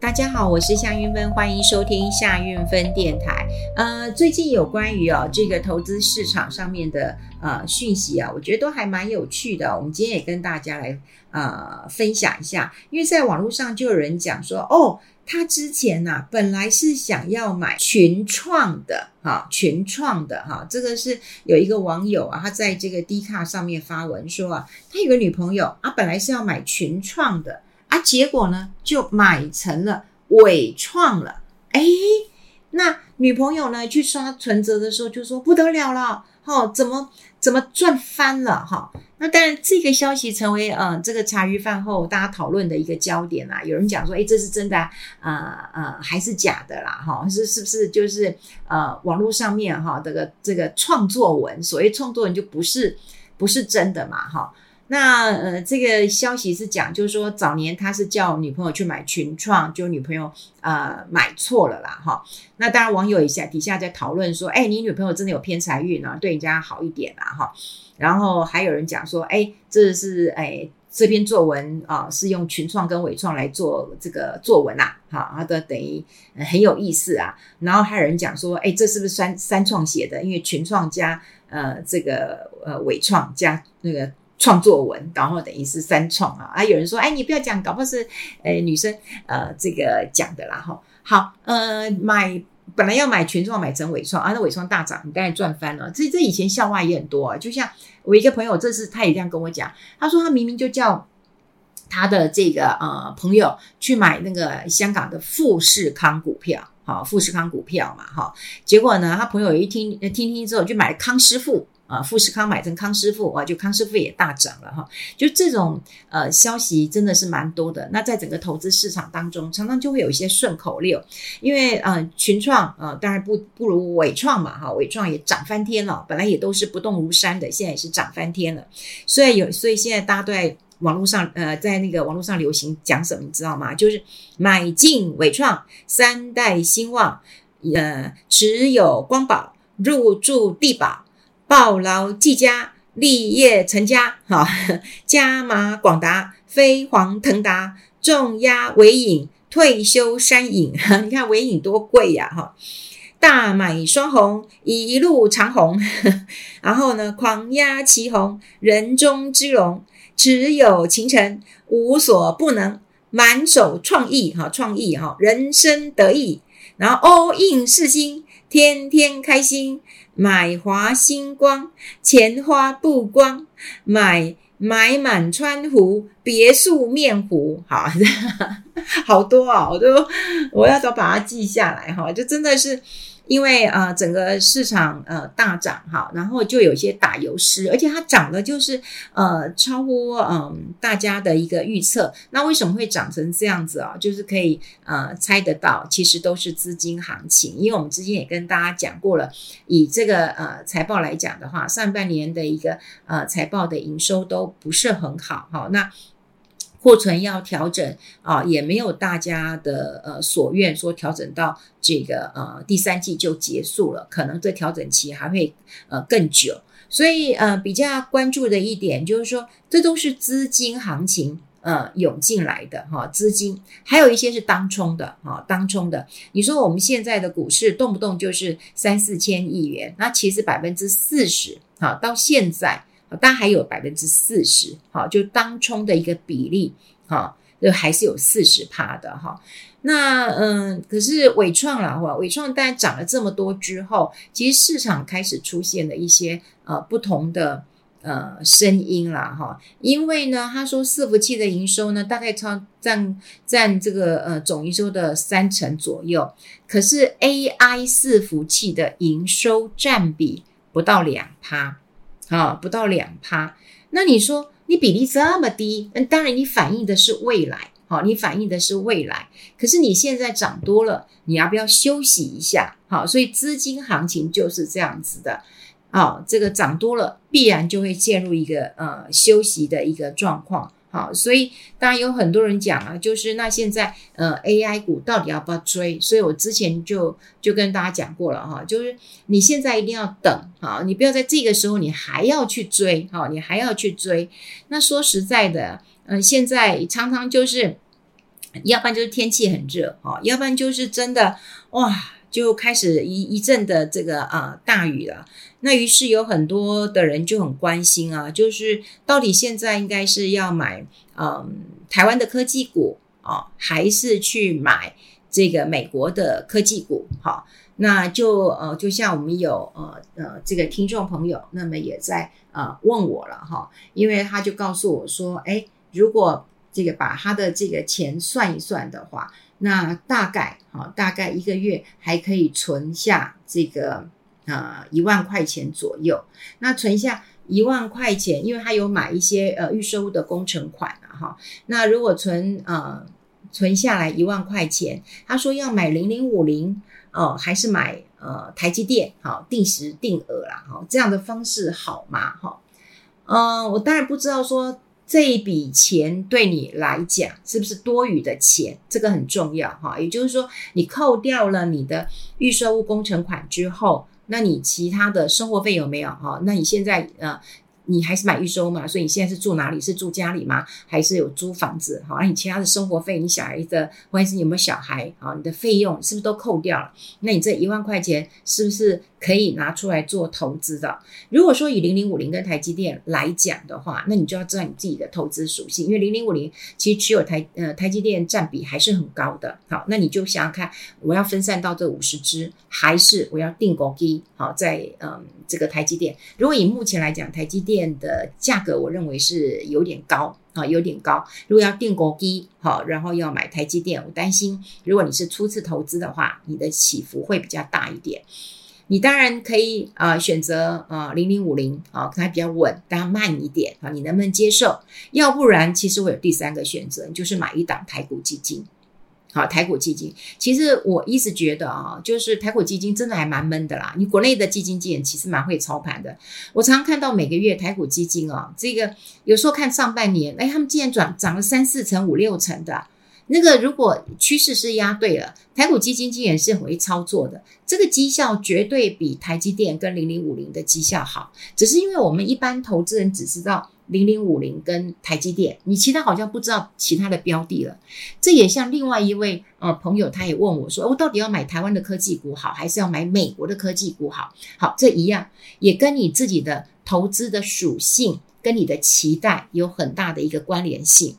大家好，我是夏云芬，欢迎收听夏云芬电台。呃，最近有关于哦这个投资市场上面的呃讯息啊，我觉得都还蛮有趣的。我们今天也跟大家来呃分享一下，因为在网络上就有人讲说，哦，他之前呐、啊、本来是想要买群创的哈，群创的哈，这个是有一个网友啊，他在这个 D 卡上面发文说啊，他有个女朋友啊，本来是要买群创的。啊，结果呢，就买成了伪创了。哎，那女朋友呢，去刷存折的时候就说不得了了，哈、怎么怎么赚翻了哈、那当然，这个消息成为呃这个茶余饭后大家讨论的一个焦点啦。有人讲说，哎，这是真的啊，呃呃，还是假的啦？哈、哦，是是不是就是呃网络上面哈、哦、这个这个创作文，所谓创作文就不是不是真的嘛？哈、那呃，这个消息是讲，就是说早年他是叫女朋友去买群创，就女朋友呃买错了啦哈。那当然网友一下底下在讨论说，哎，你女朋友真的有偏财运啊，对人家好一点啦哈。然后还有人讲说，哎，这是哎这篇作文啊是用群创跟纬创来做这个作文呐，哈，他的等于很有意思啊。然后还有人讲说，哎，这是不是三三创写的？因为群创加呃这个呃纬创加那个。创作文，然后等于是三创啊！啊，有人说，哎，你不要讲，搞不好是，呃，女生，呃，这个讲的啦，哈。好，呃，买本来要买全创，买成纬创，啊，那纬创大涨，你当然赚翻了。这这以前笑话也很多啊，就像我一个朋友，这次他也这样跟我讲，他说他明明就叫他的这个呃朋友去买那个香港的富士康股票，好，富士康股票嘛，哈，结果呢，他朋友一听听听之后，就买了康师傅。啊，富士康买成康师傅，啊，就康师傅也大涨了哈。就这种呃消息真的是蛮多的。那在整个投资市场当中，常常就会有一些顺口溜，因为呃群创呃当然不不如伟创嘛哈，伟创也涨翻天了，本来也都是不动如山的，现在也是涨翻天了。所以有所以现在大家都在网络上呃在那个网络上流行讲什么，你知道吗？就是买进伟创，三代兴旺，呃持有光宝，入住地宝。抱牢技嘉，立业成家，哈，加码广达，飞黄腾达，重压尾影，退休山影，你看尾影多贵呀，哈，大买双红，一路长红，然后呢，狂压旗红，人中之龙，持有情诚，无所不能，满手创意，哈，创意哈，人生得意，然后 all in 四星，天天开心。买华星光，钱花不光；买买满川湖，别墅面湖。好，好多啊，我都我要都把它记下来哈，就真的是。因为啊、整个市场呃大涨哈，然后就有些打油诗，而且它涨的就是呃超乎嗯、大家的一个预测。那为什么会涨成这样子啊？就是可以呃猜得到，其实都是资金行情。因为我们之前也跟大家讲过了，以这个呃财报来讲的话，上半年的一个呃财报的营收都不是很好哈。那库存要调整啊，也没有大家的呃所愿，说调整到这个呃第三季就结束了，可能这调整期还会呃更久。所以呃比较关注的一点就是说，这都是资金行情呃涌进来的哈，资金还有一些是当冲的哈，当冲的。你说我们现在的股市动不动就是三四千亿元，那其实百分之四十哈到现在。但还有百分之四十，好，就当冲的一个比例，哈，就还是有四十趴的哈。那嗯，可是伟创啦，哈，伟创当然涨了这么多之后，其实市场开始出现了一些呃不同的呃声音啦，哈。因为呢，他说伺服器的营收呢，大概超占占这个呃总营收的三成左右，可是 AI 伺服器的营收占比不到两趴。啊，不到两趴，那你说你比例这么低，那当然你反映的是未来，好，你反映的是未来。可是你现在涨多了，你要不要休息一下？好，所以资金行情就是这样子的，啊，这个涨多了，必然就会进入一个呃休息的一个状况。好，所以当然有很多人讲啊，就是那现在呃 AI 股到底要不要追？所以我之前就就跟大家讲过了哈，就是你现在一定要等啊，你不要在这个时候你还要去追哈，你还要去追。那说实在的，嗯，现在常常就是要不然就是天气很热哈，要不然就是真的哇，就开始一一阵的这个啊、呃、大雨了。那于是有很多的人就很关心啊，就是到底现在应该是要买嗯、台湾的科技股啊、还是去买这个美国的科技股？哈、那就呃就像我们有呃呃这个听众朋友，那么也在呃问我了哈、因为他就告诉我说，哎，如果这个把他的这个钱算一算的话，那大概哈、大概一个月还可以存下这个。呃，一万块钱左右，那存下一万块钱，因为他有买一些呃预售的工程款啊，哈。那如果存呃存下来一万块钱，他说要买零零五零哦，还是买呃台积电好定时定额啦，哈，这样的方式好吗？哈，呃，我当然不知道说这一笔钱对你来讲是不是多余的钱，这个很重要哈。也就是说，你扣掉了你的预售物工程款之后。那你其他的生活费有没有哈？那你现在呃，你还是买预收嘛？所以你现在是住哪里？是住家里吗？还是有租房子？好，那你其他的生活费，你小孩的，或者是有没有小孩啊？你的费用是不是都扣掉了？那你这一万块钱是不是可以拿出来做投资的？如果说以零零五零跟台积电来讲的话，那你就要知道你自己的投资属性，因为零零五零其实持有台呃台积电占比还是很高的。好，那你就想想看，我要分散到这五十支，还是我要定高低？好，在嗯这个台积电，如果以目前来讲，台积电的价格，我认为是有点高啊，有点高。如果要定高低，好，然后要买台积电，我担心如果你是初次投资的话，你的起伏会比较大一点。你当然可以啊、呃，选择啊零零五零啊，可能还比较稳，但慢一点啊，你能不能接受？要不然，其实我有第三个选择，就是买一档台股基金。好，台股基金，其实我一直觉得啊，就是台股基金真的还蛮闷的啦。你国内的基金经理其实蛮会操盘的，我常常看到每个月台股基金啊，这个有时候看上半年，哎，他们竟然涨涨了三四成、五六成的。那个如果趋势是压对了，台股基金经理是很会操作的，这个绩效绝对比台积电跟零零五零的绩效好。只是因为我们一般投资人只知道零零五零跟台积电，你其他好像不知道其他的标的了。这也像另外一位呃朋友，他也问我说，我到底要买台湾的科技股好，还是要买美国的科技股好？好，这一样也跟你自己的投资的属性跟你的期待有很大的一个关联性。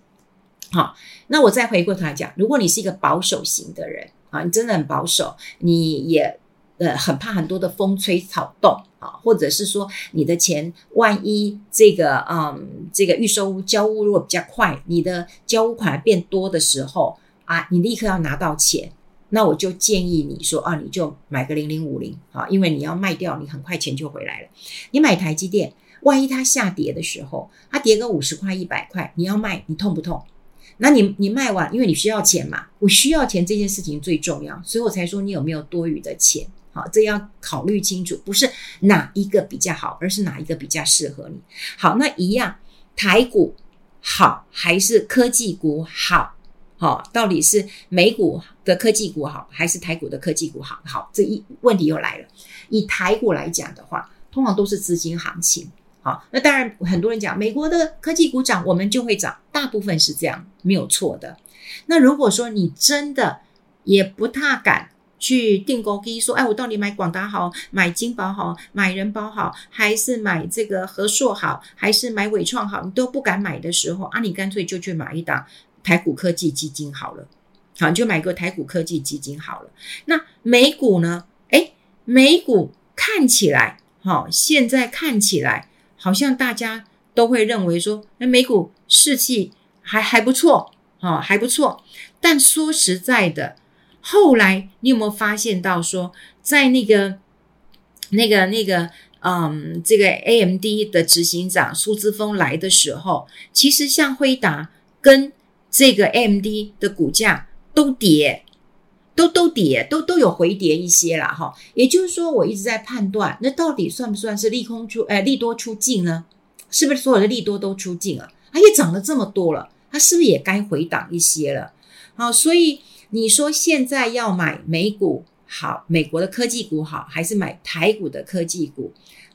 好，那我再回过头来讲，如果你是一个保守型的人啊，你真的很保守，你也呃很怕很多的风吹草动啊，或者是说你的钱万一这个嗯这个预售屋交屋如果比较快，你的交屋款变多的时候啊，你立刻要拿到钱，那我就建议你说啊，你就买个零零五零啊，因为你要卖掉，你很快钱就回来了。你买台积电，万一它下跌的时候，它跌个五十块一百块，你要卖，你痛不痛？那你你卖完，因为你需要钱嘛，我需要钱这件事情最重要，所以我才说你有没有多余的钱，好，这要考虑清楚，不是哪一个比较好，而是哪一个比较适合你。好，那一样，台股好还是科技股好？好，到底是美股的科技股好，还是台股的科技股好？好，这一问题又来了。以台股来讲的话，通常都是资金行情。好，那当然，很多人讲美国的科技股涨，我们就会涨，大部分是这样，没有错的。那如果说你真的也不太敢去定高低，说，哎，我到底买广达好，买金宝好，买人保好，还是买这个和硕好，还是买纬创好，你都不敢买的时候啊，你干脆就去买一档台股科技基金好了。好，你就买个台股科技基金好了。那美股呢？诶，美股看起来，好，现在看起来。好像大家都会认为说，那美股士气还还不错，哦，还不错。但说实在的，后来你有没有发现到说，在那个、那个、那个，嗯，这个 AMD 的执行长苏姿丰来的时候，其实像辉达跟这个 AMD 的股价都跌。都都跌，都都有回跌一些啦。哈。也就是说，我一直在判断，那到底算不算是利空出，呃，利多出尽呢？是不是所有的利多都出尽了？它也涨了这么多了，它是不是也该回档一些了？好，所以你说现在要买美股好，美国的科技股好，还是买台股的科技股？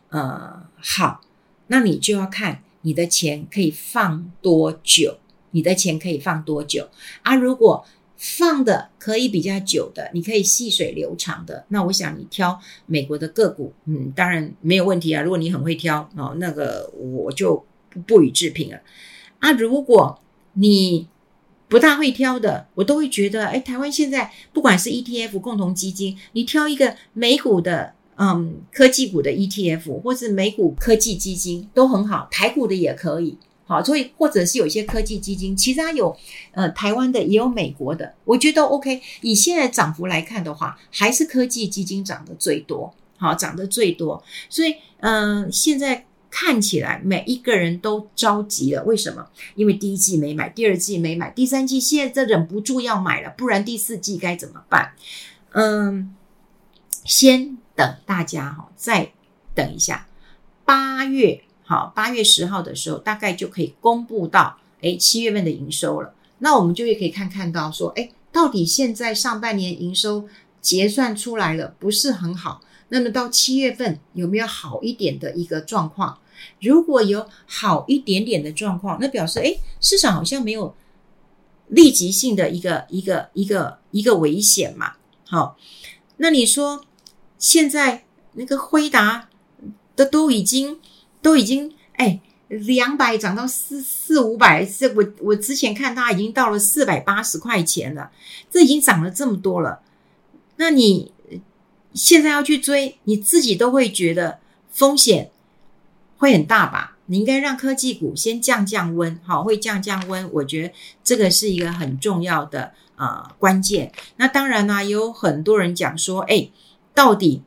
呃，好，那你就要看你的钱可以放多久。你的钱可以放多久啊？如果放的可以比较久的，你可以细水流长的，那我想你挑美国的个股，嗯，当然没有问题啊。如果你很会挑哦，那个我就不予置评了啊。如果你不大会挑的，我都会觉得，哎，台湾现在不管是 ETF 共同基金，你挑一个美股的，嗯，科技股的 ETF，或是美股科技基金都很好，台股的也可以。好，所以或者是有一些科技基金，其实它有呃台湾的，也有美国的，我觉得 OK。以现在涨幅来看的话，还是科技基金涨得最多，好，涨得最多。所以嗯、现在看起来每一个人都着急了，为什么？因为第一季没买，第二季没买，第三季现在忍不住要买了，不然第四季该怎么办？嗯，先等大家哈，再等一下，八月。好，八月十号的时候，大概就可以公布到，诶，七月份的营收了。那我们就也可以看看到说，诶，到底现在上半年营收结算出来了，不是很好。那么到七月份有没有好一点的一个状况？如果有好一点点的状况，那表示，诶，市场好像没有立即性的一个一个一个一个危险嘛。好，那你说现在那个辉达的都已经。都已经哎，两百涨到四四五百，这我我之前看它已经到了四百八十块钱了，这已经涨了这么多了。那你现在要去追，你自己都会觉得风险会很大吧？你应该让科技股先降降温，好，会降降温。我觉得这个是一个很重要的呃关键。那当然呢，有很多人讲说，哎，到底。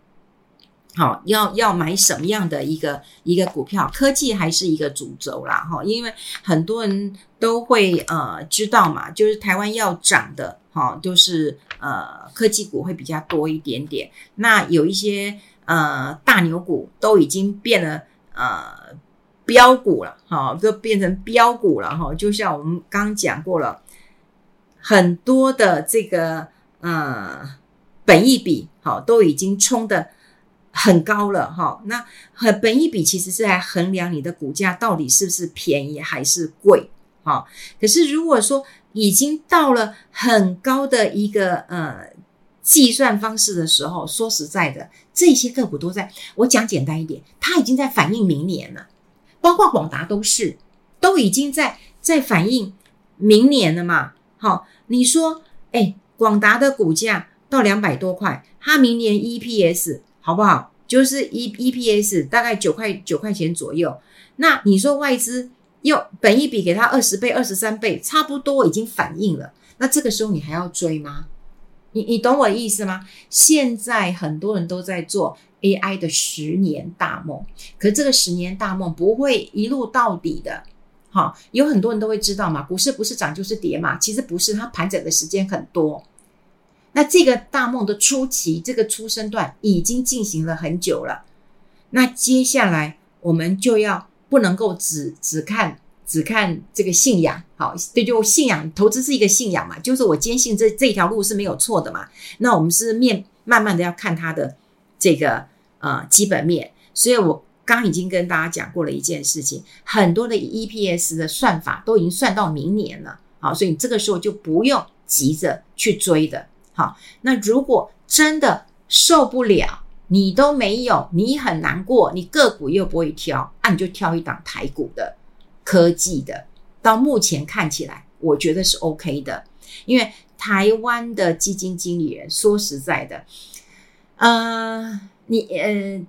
好，要要买什么样的一个一个股票？科技还是一个主轴啦，哈，因为很多人都会呃知道嘛，就是台湾要涨的，哈，就是呃科技股会比较多一点点。那有一些呃大牛股都已经变了呃标股了，哈，都变成标股了，哈，就像我们刚讲过了，很多的这个呃本益比，好，都已经冲的。很高了哈，那很本一比其实是来衡量你的股价到底是不是便宜还是贵哈。可是如果说已经到了很高的一个呃计算方式的时候，说实在的，这些个股都在我讲简单一点，它已经在反映明年了，包括广达都是都已经在在反映明年了嘛。好，你说哎，广达的股价到两百多块，它明年 EPS。好不好？就是 E EPS 大概九块九块钱左右。那你说外资又本一比给他二十倍、二十三倍，差不多已经反映了。那这个时候你还要追吗？你你懂我的意思吗？现在很多人都在做 AI 的十年大梦，可这个十年大梦不会一路到底的。好，有很多人都会知道嘛，股市不是涨就是跌嘛。其实不是，它盘整的时间很多。那这个大梦的初期，这个出生段已经进行了很久了。那接下来我们就要不能够只只看只看这个信仰，好，对，就信仰投资是一个信仰嘛，就是我坚信这这条路是没有错的嘛。那我们是面慢慢的要看它的这个呃基本面。所以我刚已经跟大家讲过了一件事情，很多的 EPS 的算法都已经算到明年了，好，所以你这个时候就不用急着去追的。好，那如果真的受不了，你都没有，你很难过，你个股又不会挑，那、你就挑一档台股的科技的。到目前看起来，我觉得是 OK 的，因为台湾的基金经理人说实在的，呃，你呃。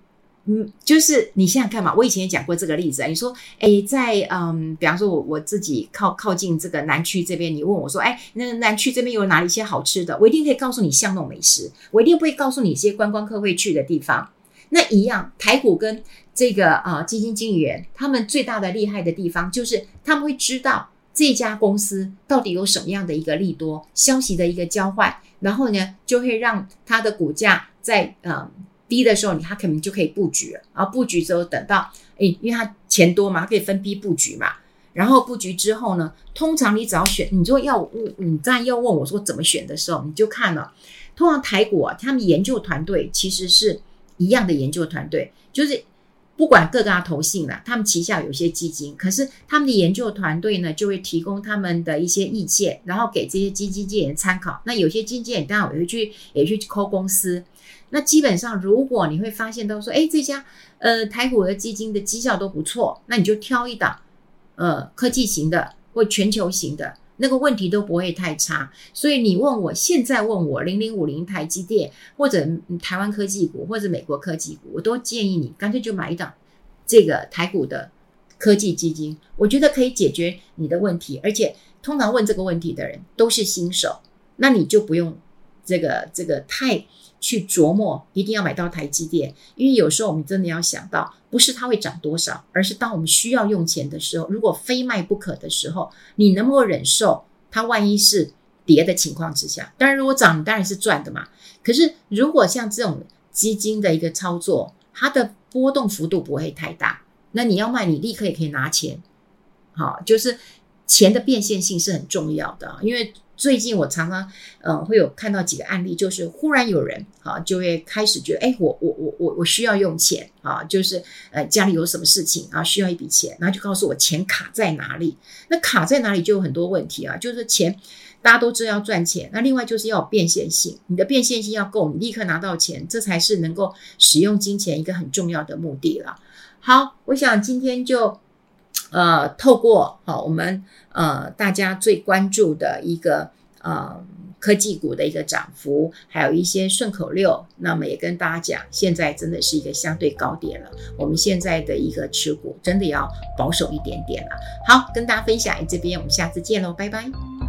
嗯，就是你想想看嘛，我以前也讲过这个例子啊。你说，诶，在嗯，比方说我我自己靠靠近这个南区这边，你问我说，诶，那南区这边有哪一些好吃的？我一定可以告诉你巷弄美食，我一定不会告诉你一些观光客会去的地方。那一样，台股跟这个啊、基金经理人他们最大的厉害的地方，就是他们会知道这家公司到底有什么样的一个利多消息的一个交换，然后呢，就会让它的股价在嗯。低的时候，你他可能就可以布局了。然后布局之后，等到诶，因为他钱多嘛，他可以分批布局嘛。然后布局之后呢，通常你只要选，你说要你再要问我说怎么选的时候，你就看了。通常台股啊，他们研究团队其实是一样的研究团队，就是不管各大投信啦，他们旗下有些基金，可是他们的研究团队呢，就会提供他们的一些意见，然后给这些基金经理人参考。那有些基金经理当然也会去，也去抠公司。那基本上，如果你会发现到说，哎，这家呃台股的基金的绩效都不错，那你就挑一档呃科技型的或全球型的。那个问题都不会太差，所以你问我现在问我零零五零台积电或者台湾科技股或者美国科技股，我都建议你干脆就买一档这个台股的科技基金，我觉得可以解决你的问题，而且通常问这个问题的人都是新手，那你就不用这个这个太。去琢磨一定要买到台积电，因为有时候我们真的要想到，不是它会涨多少，而是当我们需要用钱的时候，如果非卖不可的时候，你能不能忍受它万一是跌的情况之下？当然，如果涨，当然是赚的嘛。可是如果像这种基金的一个操作，它的波动幅度不会太大，那你要卖，你立刻也可以拿钱。好，就是钱的变现性是很重要的，因为。最近我常常，呃，会有看到几个案例，就是忽然有人啊，就会开始觉得，哎，我我我我我需要用钱啊，就是呃家里有什么事情啊，需要一笔钱，然后就告诉我钱卡在哪里。那卡在哪里就有很多问题啊，就是钱大家都知道要赚钱，那另外就是要有变现性，你的变现性要够，你立刻拿到钱，这才是能够使用金钱一个很重要的目的了。好，我想今天就。呃，透过好、我们呃大家最关注的一个呃科技股的一个涨幅，还有一些顺口溜，那么也跟大家讲，现在真的是一个相对高点了。我们现在的一个持股真的要保守一点点了。好，跟大家分享这边，我们下次见喽，拜拜。